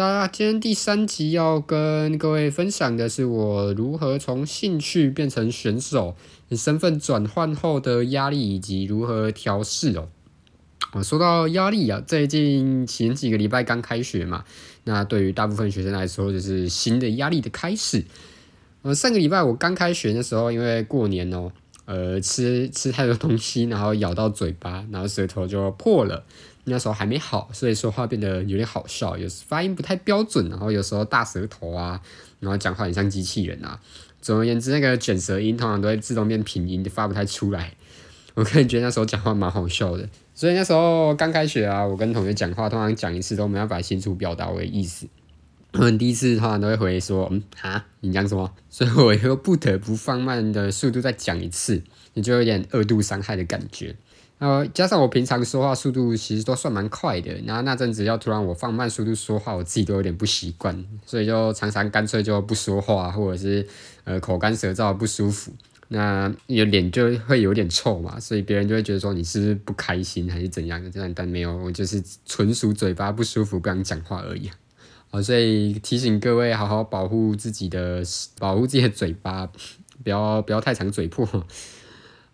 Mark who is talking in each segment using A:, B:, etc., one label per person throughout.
A: 大家今天第三集要跟各位分享的是我如何从兴趣变成选手，身份转换后的压力以及如何调试哦。我说到压力啊，最近前几个礼拜刚开学嘛，那对于大部分学生来说，就是新的压力的开始。呃，上个礼拜我刚开学的时候，因为过年哦，呃，吃吃太多东西，然后咬到嘴巴，然后舌头就破了。那时候还没好，所以说话变得有点好笑，有时发音不太标准，然后有时候大舌头啊，然后讲话很像机器人啊。总而言之，那个卷舌音通常都会自动变平音，发不太出来。我个人觉得那时候讲话蛮好笑的，所以那时候刚开学啊，我跟同学讲话，通常讲一次都没办法清楚表达我的意思。他们第一次通常都会回说：“嗯啊，你讲什么？” 所以我又不得不放慢的速度再讲一次，你就有点二度伤害的感觉。呃，加上我平常说话速度其实都算蛮快的，然后那阵子要突然我放慢速度说话，我自己都有点不习惯，所以就常常干脆就不说话，或者是呃口干舌燥不舒服，那你的脸就会有点臭嘛，所以别人就会觉得说你是不是不开心还是怎样的，这样但没有，我就是纯属嘴巴不舒服不想讲话而已。啊，所以提醒各位好好保护自己的保护自己的嘴巴，不要不要太长嘴破。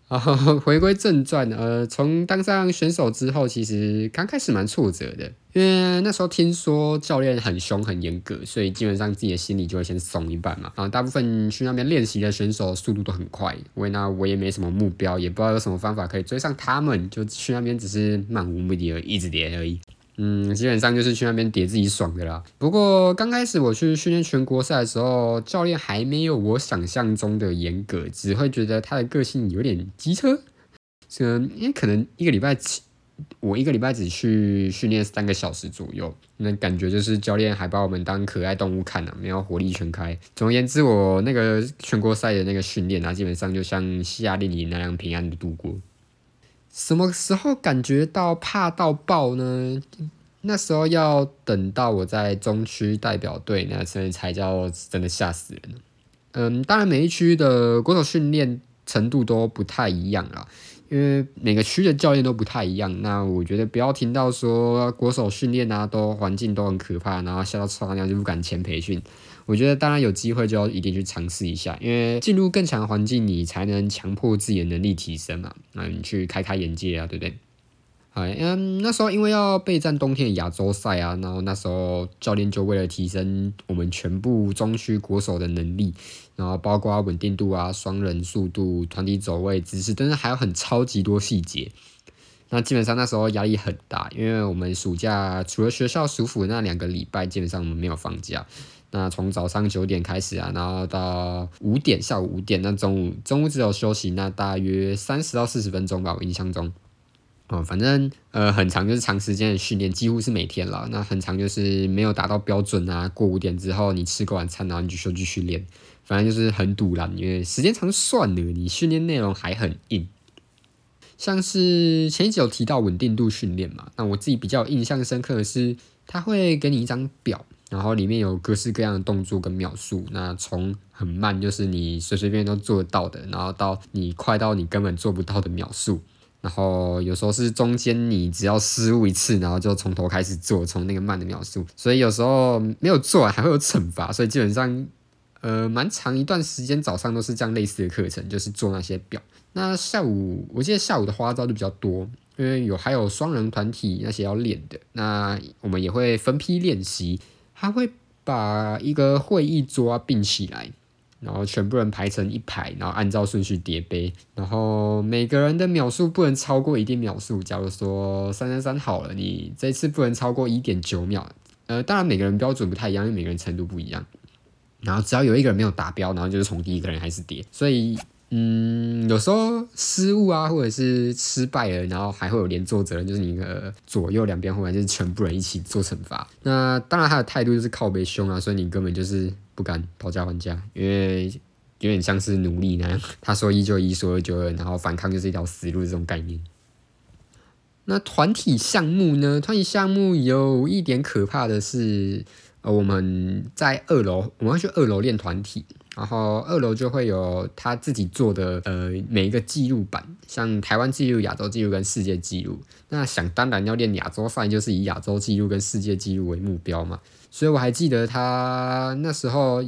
A: 啊，回归正传，呃，从当上选手之后，其实刚开始蛮挫折的，因为那时候听说教练很凶很严格，所以基本上自己的心里就会先松一半嘛。然后大部分去那边练习的选手速度都很快，因为那我也没什么目标，也不知道有什么方法可以追上他们，就去那边只是漫无目的而一直练而已。嗯，基本上就是去那边叠自己爽的啦。不过刚开始我去训练全国赛的时候，教练还没有我想象中的严格，只会觉得他的个性有点机车。嗯，因为可能一个礼拜，我一个礼拜只去训练三个小时左右，那感觉就是教练还把我们当可爱动物看呢，没有火力全开。总而言之，我那个全国赛的那个训练啊，基本上就像夏令营那样平安的度过。什么时候感觉到怕到爆呢？那时候要等到我在中区代表队那时候才叫真的吓死人。嗯，当然每一区的国手训练程度都不太一样啦，因为每个区的教练都不太一样。那我觉得不要听到说国手训练啊，都环境都很可怕，然后吓到超娘就不敢前培训。我觉得当然有机会就要一定去尝试一下，因为进入更强的环境，你才能强迫自己的能力提升嘛。那你去开开眼界啊，对不对？哎，嗯，那时候因为要备战冬天的亚洲赛啊，然后那时候教练就为了提升我们全部中区国手的能力，然后包括稳定度啊、双人速度、团体走位姿势，但是还有很超级多细节。那基本上那时候压力很大，因为我们暑假除了学校暑辅那两个礼拜，基本上我们没有放假。那从早上九点开始啊，然后到五点，下午五点，那中午中午只有休息，那大约三十到四十分钟吧，我印象中。哦，反正呃很长，就是长时间的训练，几乎是每天了。那很长就是没有达到标准啊，过五点之后你吃过晚餐，然后你就休继续练。反正就是很堵啦，因为时间长算了，你训练内容还很硬。像是前一集有提到稳定度训练嘛，那我自己比较印象深刻的是，他会给你一张表。然后里面有各式各样的动作跟秒数，那从很慢就是你随随便便都做得到的，然后到你快到你根本做不到的秒数，然后有时候是中间你只要失误一次，然后就从头开始做，从那个慢的秒数，所以有时候没有做完还会有惩罚，所以基本上呃蛮长一段时间早上都是这样类似的课程，就是做那些表。那下午我记得下午的花招就比较多，因为有还有双人团体那些要练的，那我们也会分批练习。他会把一个会议桌并起来，然后全部人排成一排，然后按照顺序叠杯，然后每个人的秒数不能超过一定秒数。假如说三三三好了，你这次不能超过一点九秒。呃，当然每个人标准不太一样，因为每个人程度不一样。然后只要有一个人没有达标，然后就是从第一个人开始叠。所以。嗯，有时候失误啊，或者是失败了，然后还会有连坐责任，就是你的左右两边或者就是全部人一起做惩罚。那当然他的态度就是靠背凶啊，所以你根本就是不敢讨价还价，因为有点像是奴隶那样。他说一就一，说二就二，然后反抗就是一条死路这种概念。那团体项目呢？团体项目有一点可怕的是，呃，我们在二楼，我们要去二楼练团体。然后二楼就会有他自己做的呃每一个记录板，像台湾记录、亚洲记录跟世界纪录。那想当然要练亚洲赛，就是以亚洲记录跟世界纪录为目标嘛。所以我还记得他那时候，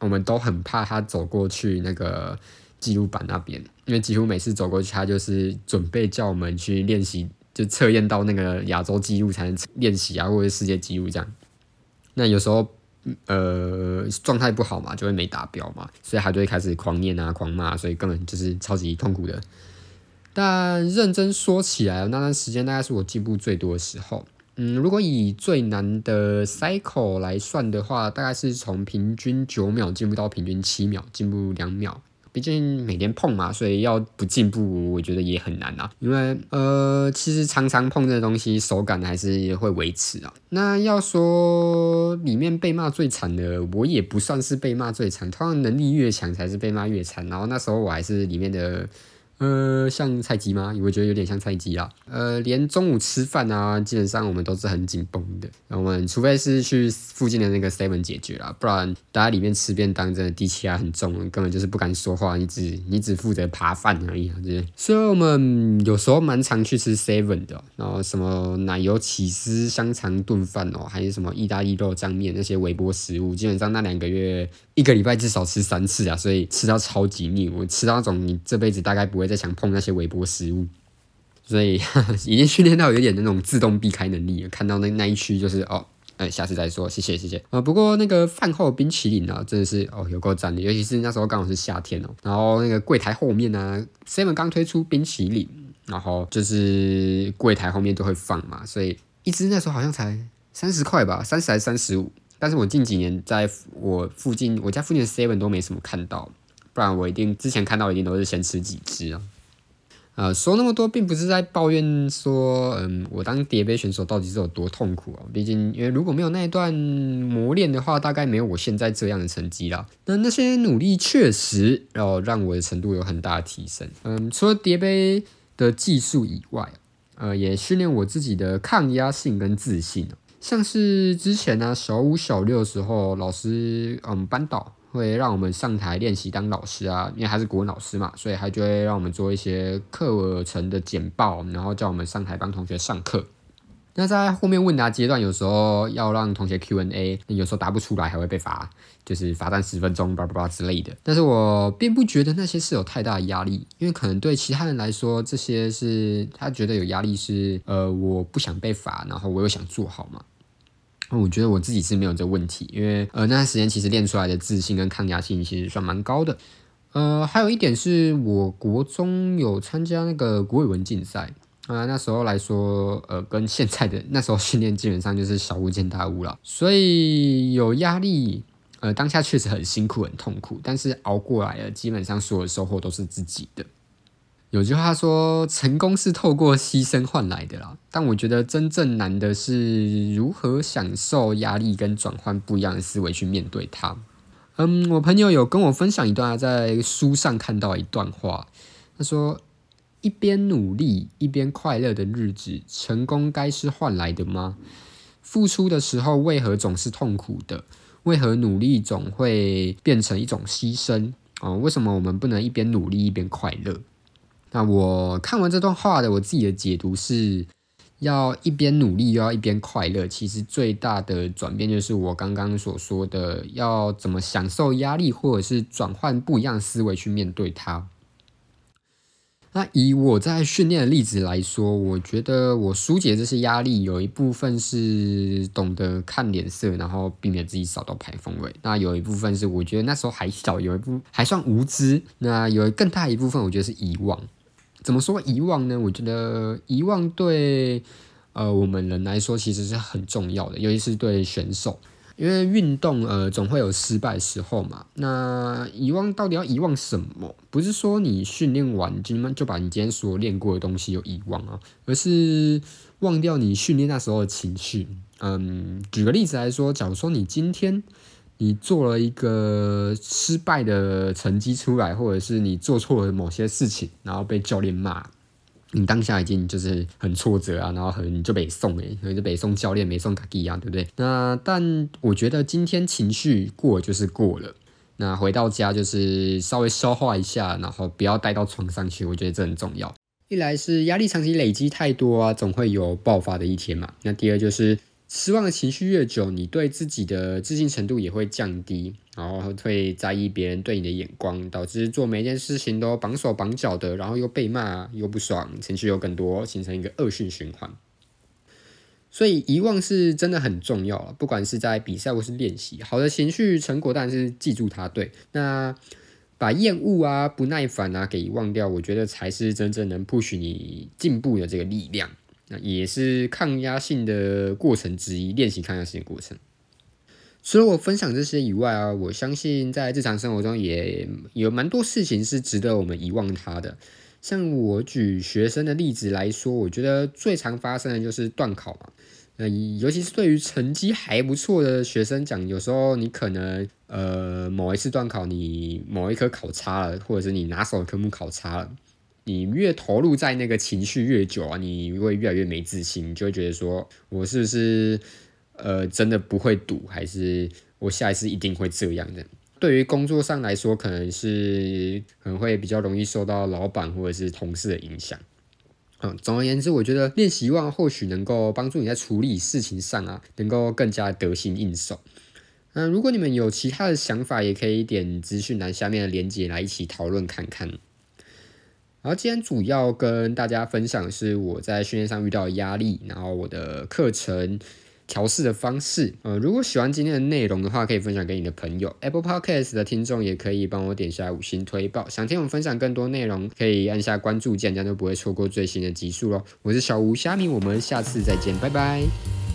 A: 我们都很怕他走过去那个记录板那边，因为几乎每次走过去，他就是准备叫我们去练习，就测验到那个亚洲记录才能练习啊，或者世界纪录这样。那有时候。呃，状态不好嘛，就会没达标嘛，所以他就会开始狂念啊、狂骂，所以根本就是超级痛苦的。但认真说起来，那段时间大概是我进步最多的时候。嗯，如果以最难的 cycle 来算的话，大概是从平均九秒进步到平均七秒，进步两秒。毕竟每天碰嘛，所以要不进步，我觉得也很难啊。因为呃，其实常常碰这东西，手感还是会维持啊。那要说里面被骂最惨的，我也不算是被骂最惨，通常能力越强才是被骂越惨。然后那时候我还是里面的。呃，像菜鸡吗？我觉得有点像菜鸡啊。呃，连中午吃饭啊，基本上我们都是很紧绷的。我们除非是去附近的那个 seven 解决啦，不然大家里面吃便当，真的低气压很重，根本就是不敢说话。你只你只负责扒饭而已啊，这些。所以我们有时候蛮常去吃 seven 的，然后什么奶油起司香肠炖饭哦，还是什么意大利肉酱面那些微波食物，基本上那两个月一个礼拜至少吃三次啊，所以吃到超级腻。我吃到那种你这辈子大概不会。在想碰那些微波食物，所以 已经训练到有点那种自动避开能力了。看到那那一区就是哦，哎，下次再说，谢谢谢谢啊。不过那个饭后冰淇淋啊，真的是哦有够赞的，尤其是那时候刚好是夏天哦。然后那个柜台后面呢，seven 刚推出冰淇淋，然后就是柜台后面都会放嘛，所以一支那时候好像才三十块吧，三十还是三十五。但是我近几年在我附近，我家附近的 seven 都没什么看到。不然我一定之前看到一定都是先吃几只啊，呃，说那么多并不是在抱怨说，嗯，我当叠杯选手到底是有多痛苦啊？毕竟因为如果没有那一段磨练的话，大概没有我现在这样的成绩啦。那那些努力确实哦让我的程度有很大的提升。嗯，除了叠杯的技术以外，呃，也训练我自己的抗压性跟自信。像是之前呢，小五小六的时候，老师嗯班导。会让我们上台练习当老师啊，因为他是国文老师嘛，所以他就会让我们做一些课程的简报，然后叫我们上台帮同学上课。那在后面问答阶段，有时候要让同学 Q&A，有时候答不出来还会被罚，就是罚站十分钟，叭叭叭之类的。但是我并不觉得那些是有太大的压力，因为可能对其他人来说，这些是他觉得有压力是，呃，我不想被罚，然后我又想做好嘛。我觉得我自己是没有这问题，因为呃那段时间其实练出来的自信跟抗压性其实算蛮高的。呃，还有一点是我国中有参加那个国语文竞赛啊，那时候来说，呃，跟现在的那时候训练基本上就是小巫见大巫了，所以有压力。呃，当下确实很辛苦很痛苦，但是熬过来了，基本上所有的收获都是自己的。有句话说，成功是透过牺牲换来的啦。但我觉得真正难的是如何享受压力跟转换不一样的思维去面对它。嗯，我朋友有跟我分享一段在书上看到一段话，他说：“一边努力一边快乐的日子，成功该是换来的吗？付出的时候为何总是痛苦的？为何努力总会变成一种牺牲？哦，为什么我们不能一边努力一边快乐？”那我看完这段话的，我自己的解读是，要一边努力又要一边快乐。其实最大的转变就是我刚刚所说的，要怎么享受压力，或者是转换不一样的思维去面对它。那以我在训练的例子来说，我觉得我疏解这些压力，有一部分是懂得看脸色，然后避免自己扫到排风位。那有一部分是我觉得那时候还小，有一部还算无知。那有更大一部分，我觉得是遗忘。怎么说遗忘呢？我觉得遗忘对呃我们人来说其实是很重要的，尤其是对选手，因为运动呃总会有失败时候嘛。那遗忘到底要遗忘什么？不是说你训练完今天就把你今天所练过的东西有遗忘啊，而是忘掉你训练那时候的情绪。嗯，举个例子来说，假如说你今天。你做了一个失败的成绩出来，或者是你做错了某些事情，然后被教练骂，你当下已经就是很挫折啊，然后很就被送诶，所以就被送教练没送卡基啊，对不对？那但我觉得今天情绪过就是过了，那回到家就是稍微消化一下，然后不要带到床上去，我觉得这很重要。一来是压力长期累积太多啊，总会有爆发的一天嘛。那第二就是失望的情绪越久，你对自己的自信程度也会降低，然后会在意别人对你的眼光，导致做每一件事情都绑手绑脚的，然后又被骂又不爽，情绪又更多，形成一个恶性循环。所以遗忘是真的很重要，不管是在比赛或是练习，好的情绪成果当然是记住它。对，那。把厌恶啊、不耐烦啊给忘掉，我觉得才是真正能 push 你进步的这个力量。那也是抗压性的过程之一，练习抗压性的过程。除了我分享这些以外啊，我相信在日常生活中也有蛮多事情是值得我们遗忘它的。像我举学生的例子来说，我觉得最常发生的就是断考嘛。那尤其是对于成绩还不错的学生讲，有时候你可能呃某一次段考你某一科考差了，或者是你拿手的科目考差了，你越投入在那个情绪越久啊，你会越来越没自信，你就会觉得说我是不是呃真的不会赌，还是我下一次一定会这样的？对于工作上来说，可能是可能会比较容易受到老板或者是同事的影响。嗯，总而言之，我觉得练习忘或许能够帮助你在处理事情上啊，能够更加得心应手。嗯，如果你们有其他的想法，也可以点资讯栏下面的链接来一起讨论看看。然后今天主要跟大家分享是我在训练上遇到的压力，然后我的课程。调试的方式，呃，如果喜欢今天的内容的话，可以分享给你的朋友。Apple Podcast 的听众也可以帮我点下五星推报。想听我分享更多内容，可以按下关注键，这样就不会错过最新的集数喽。我是小吴虾米，我们下次再见，拜拜。